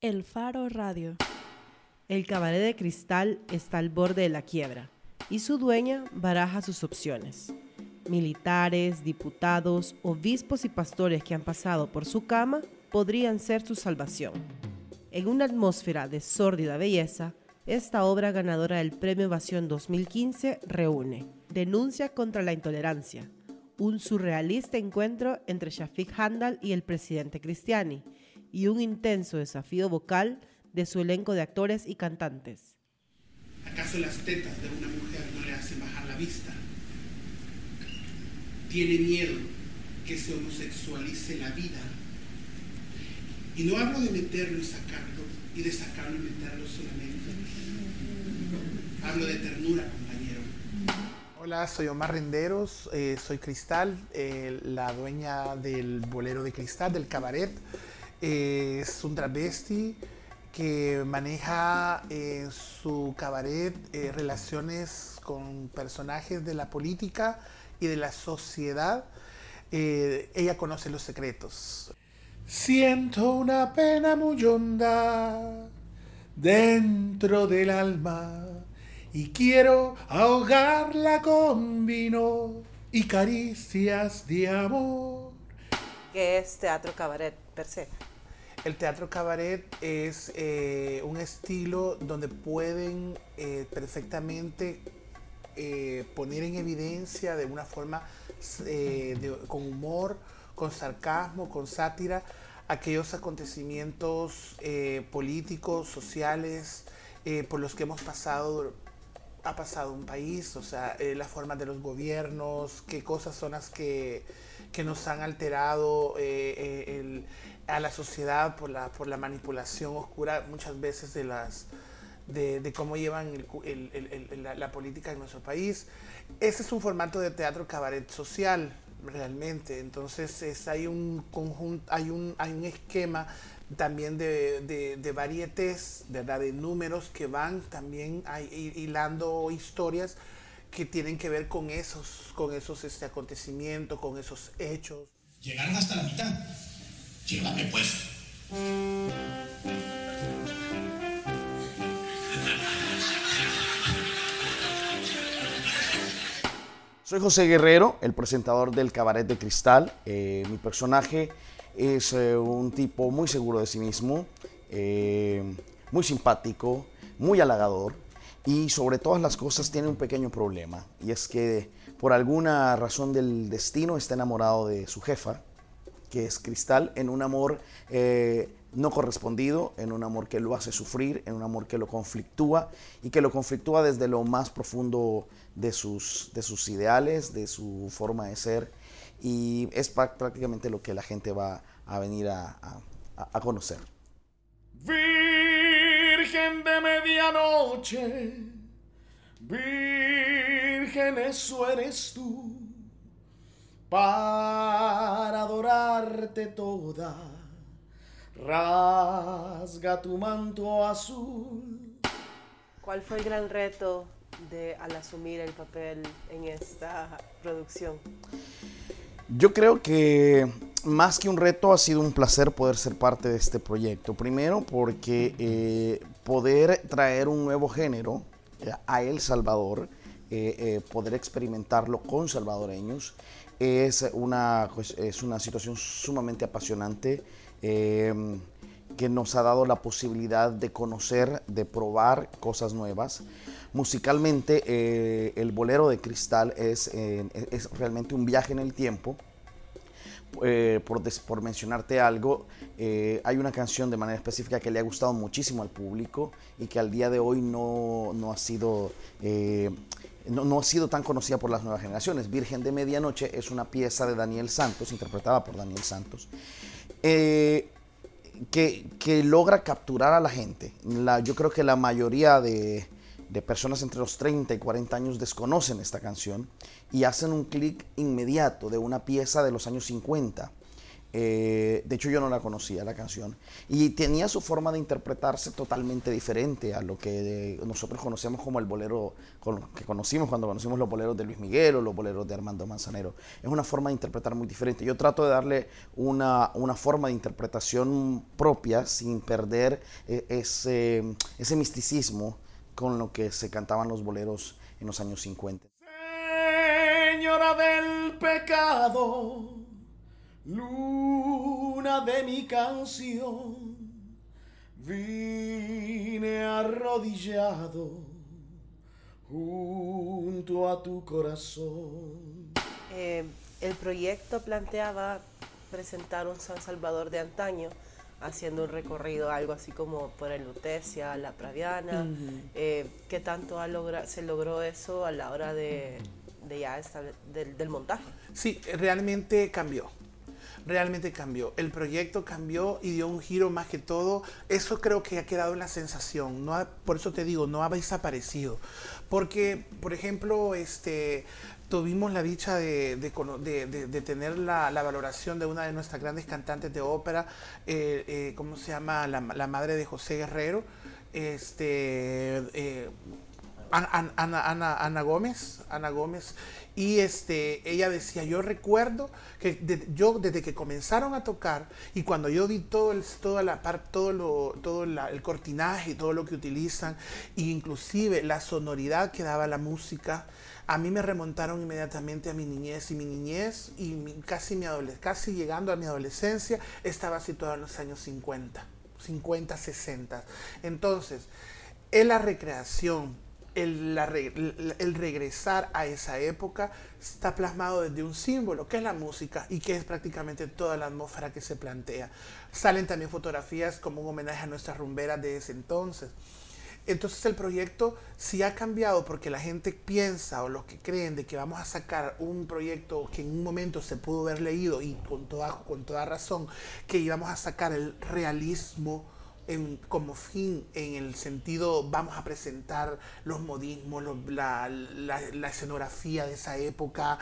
El Faro Radio. El cabaret de cristal está al borde de la quiebra y su dueña baraja sus opciones. Militares, diputados, obispos y pastores que han pasado por su cama podrían ser su salvación. En una atmósfera de sórdida belleza, esta obra ganadora del Premio Evasión 2015 reúne Denuncia contra la intolerancia, un surrealista encuentro entre Shafiq Handal y el presidente Cristiani, y un intenso desafío vocal de su elenco de actores y cantantes. ¿Acaso las tetas de una mujer no le hacen bajar la vista? Tiene miedo que se homosexualice la vida. Y no hablo de meterlo y sacarlo, y de sacarlo y meterlo solamente. Hablo de ternura, compañero. Hola, soy Omar Renderos, eh, soy Cristal, eh, la dueña del bolero de cristal, del cabaret. Eh, es un travesti que maneja en su cabaret relaciones con personajes de la política y de la sociedad. ella conoce los secretos. Siento una pena muy honda dentro del alma y quiero ahogarla con vino y caricias de amor. ¿Qué es teatro cabaret per se? El teatro cabaret es eh, un estilo donde pueden eh, perfectamente eh, poner en evidencia de una forma con humor, con sarcasmo, con sátira, aquellos acontecimientos políticos, sociales, por los que hemos pasado ha pasado un país, o sea, eh, las de los gobiernos, qué cosas son las que, nos han alterado eh, a la sociedad por la, por la manipulación oscura muchas veces de las de, cómo llevan la, política en nuestro país. Ese es un formato de teatro cabaret social, realmente. Entonces es, hay un conjunto, hay un, hay un esquema también de, de, de varietés, de números que van también hilando historias que tienen que ver con esos, con esos este, acontecimientos, con esos hechos. Llegaron hasta la mitad. Llévame pues. Soy José Guerrero, el presentador del Cabaret de Cristal. Eh, mi personaje es eh, un tipo muy seguro de sí mismo, eh, muy simpático, muy halagador y sobre todas las cosas tiene un pequeño problema y es que por alguna razón del destino está enamorado de su jefa, que es Cristal, en un amor eh, no correspondido, en un amor que lo hace sufrir, en un amor que lo conflictúa y que lo conflictúa desde lo más profundo de sus, de sus ideales, de su forma de ser y es prácticamente lo que la gente va a venir a, conocer. Virgen de medianoche, Virgen, eso eres tú, para adorarte toda, rasga tu manto azul. ¿Cuál fue el gran reto de al asumir el papel en esta producción? Yo creo que más que un reto ha sido un placer poder ser parte de este proyecto. Primero porque eh, poder traer un nuevo género eh, a El Salvador, poder experimentarlo con salvadoreños, es una, pues, es una situación sumamente apasionante que nos ha dado la posibilidad de conocer, de probar cosas nuevas. Musicalmente, eh, el bolero de cristal es, eh, es, realmente un viaje en el tiempo. Eh, por, por, mencionarte algo, hay una canción de manera específica que le ha gustado muchísimo al público y que al día de hoy no, no ha sido... No, no, ha sido tan conocida por las nuevas generaciones. Virgen de Medianoche es una pieza de Daniel Santos, interpretada por Daniel Santos, que, que, logra capturar a la gente. Yo creo que la mayoría de, de personas entre los 30 y 40 años desconocen esta canción y hacen un clic inmediato de una pieza de los años 50. Eh, de hecho, yo no la conocía la canción. Y tenía su forma de interpretarse totalmente diferente a lo que nosotros conocemos como el bolero que conocimos cuando conocimos los boleros de Luis Miguel o los boleros de Armando Manzanero. Es una forma de interpretar muy diferente. Yo trato de darle una, una forma de interpretación propia sin perder eh, ese, ese misticismo con lo que se cantaban los boleros en los años 50. Señora del pecado luna de mi canción, vine arrodillado junto a tu corazón. Eh, el proyecto planteaba presentar un San Salvador de antaño, haciendo un recorrido algo así como por el Lutecia, la Praviana. Eh, ¿Qué tanto se logró eso a la hora de, ya del montaje? Sí, realmente cambió realmente cambió. El proyecto cambió y dio un giro más que todo. Eso creo que ha quedado en la sensación. No por eso te digo, no ha desaparecido. Porque, por ejemplo, este, tuvimos la dicha de, de, tener la, valoración de una de nuestras grandes cantantes de ópera, eh, eh, ¿cómo se llama? La, madre de José Guerrero. Este, eh, Ana, Ana, Ana, Gómez, Ana Gómez, y este, ella decía, yo recuerdo que yo desde que comenzaron a tocar y cuando yo vi todo el, toda la todo, lo, todo el cortinaje todo lo que utilizan, e inclusive la sonoridad que daba la música, a mí me remontaron inmediatamente a mi niñez y mi niñez y casi, mi casi llegando a mi adolescencia estaba situada en los años 50, 50, 60. Entonces, es la recreación el, regresar a esa época está plasmado desde un símbolo, que es la música y que es prácticamente toda la atmósfera que se plantea. Salen también fotografías como un homenaje a nuestras rumberas de ese entonces. Entonces el proyecto sí ha cambiado porque la gente piensa o los que creen de que vamos a sacar un proyecto que en un momento se pudo haber leído y con toda, con toda razón, que íbamos a sacar el realismo como fin en el sentido vamos a presentar los modismos, la, escenografía de esa época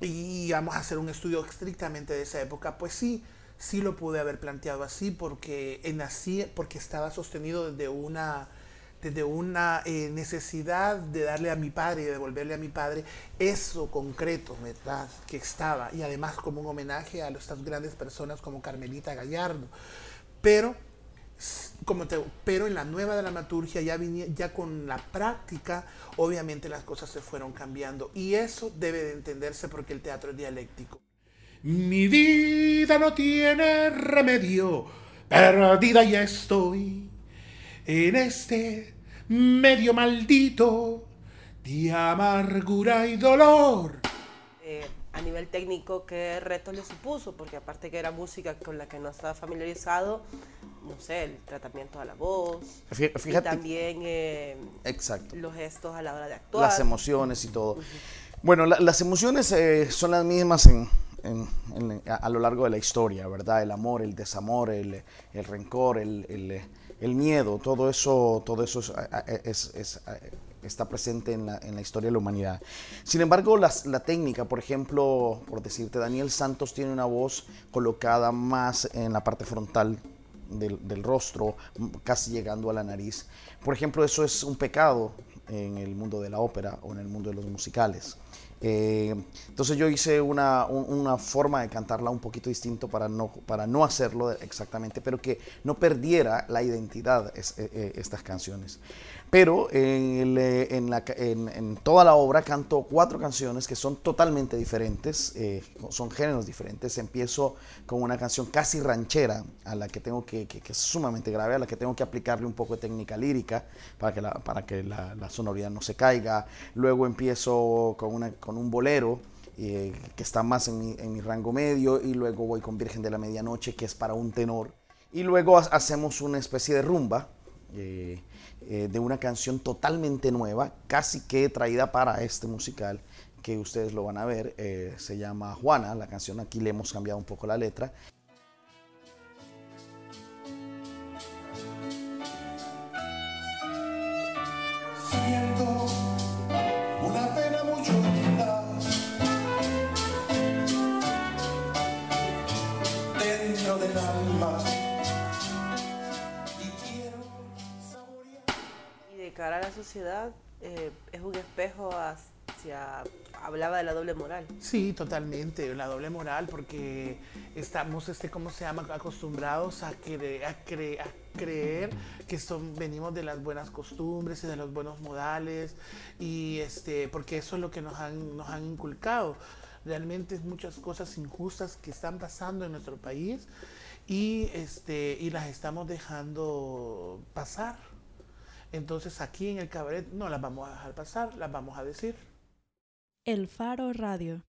y vamos a hacer un estudio estrictamente de esa época, pues sí, sí lo pude haber planteado así porque en así, porque estaba sostenido desde una desde una eh, necesidad de darle a mi padre y de devolverle a mi padre eso concreto, ¿verdad? Que estaba, y además como un homenaje a estas grandes personas como Carmelita Gallardo. Pero como te, pero en la nueva dramaturgia ya, ya con la práctica, obviamente las cosas se fueron cambiando y eso debe de entenderse porque el teatro es dialéctico. Mi vida no tiene remedio, perdida ya estoy en este medio maldito de amargura y dolor. Eh, a nivel técnico, ¿qué reto le supuso? Porque aparte que era música con la que no estaba familiarizado, no sé, el tratamiento a la voz. Fíjate, y también eh, exacto. los gestos a la hora de actuar. Las emociones y todo. Bueno, las emociones eh, son las mismas en, a, lo largo de la historia, ¿verdad? El amor, el desamor, el, el rencor, el, el, miedo, todo eso, todo eso es, es, está presente en la, en la, historia de la humanidad. Sin embargo, las, la técnica, por ejemplo, por decirte, Daniel Santos tiene una voz colocada más en la parte frontal del, rostro, casi llegando a la nariz. Por ejemplo, eso es un pecado en el mundo de la ópera o en el mundo de los musicales. Eh, entonces yo hice una, una, forma de cantarla un poquito distinto para no, para no hacerlo exactamente, pero que no perdiera la identidad es, eh, eh, estas canciones. Pero en, en, toda la obra canto cuatro canciones que son totalmente diferentes, eh, son géneros diferentes. Empiezo con una canción casi ranchera, a la que tengo que, que, es sumamente grave, a la que tengo que aplicarle un poco de técnica lírica para que la, para que la, sonoridad no se caiga. Luego empiezo con, una, con un bolero. Eh, que está más en mi, rango medio y luego voy con Virgen de la Medianoche que es para un tenor y luego hacemos una especie de rumba eh, eh, de una canción totalmente nueva, casi que traída para este musical, que ustedes lo van a ver. Se llama Juana, la canción aquí le hemos cambiado un poco la letra. Cara a la sociedad eh, es un espejo hacia, hablaba de la doble moral. Sí, totalmente, la doble moral, porque estamos, este, ¿cómo se llama?, acostumbrados a, cre- a, cre- a creer que son, venimos de las buenas costumbres y de los buenos modales, y este, porque eso es lo que nos han, nos han inculcado. Realmente es muchas cosas injustas que están pasando en nuestro país y, este, y las estamos dejando pasar. Entonces aquí en el cabaret no las vamos a dejar pasar, las vamos a decir. El Faro Radio.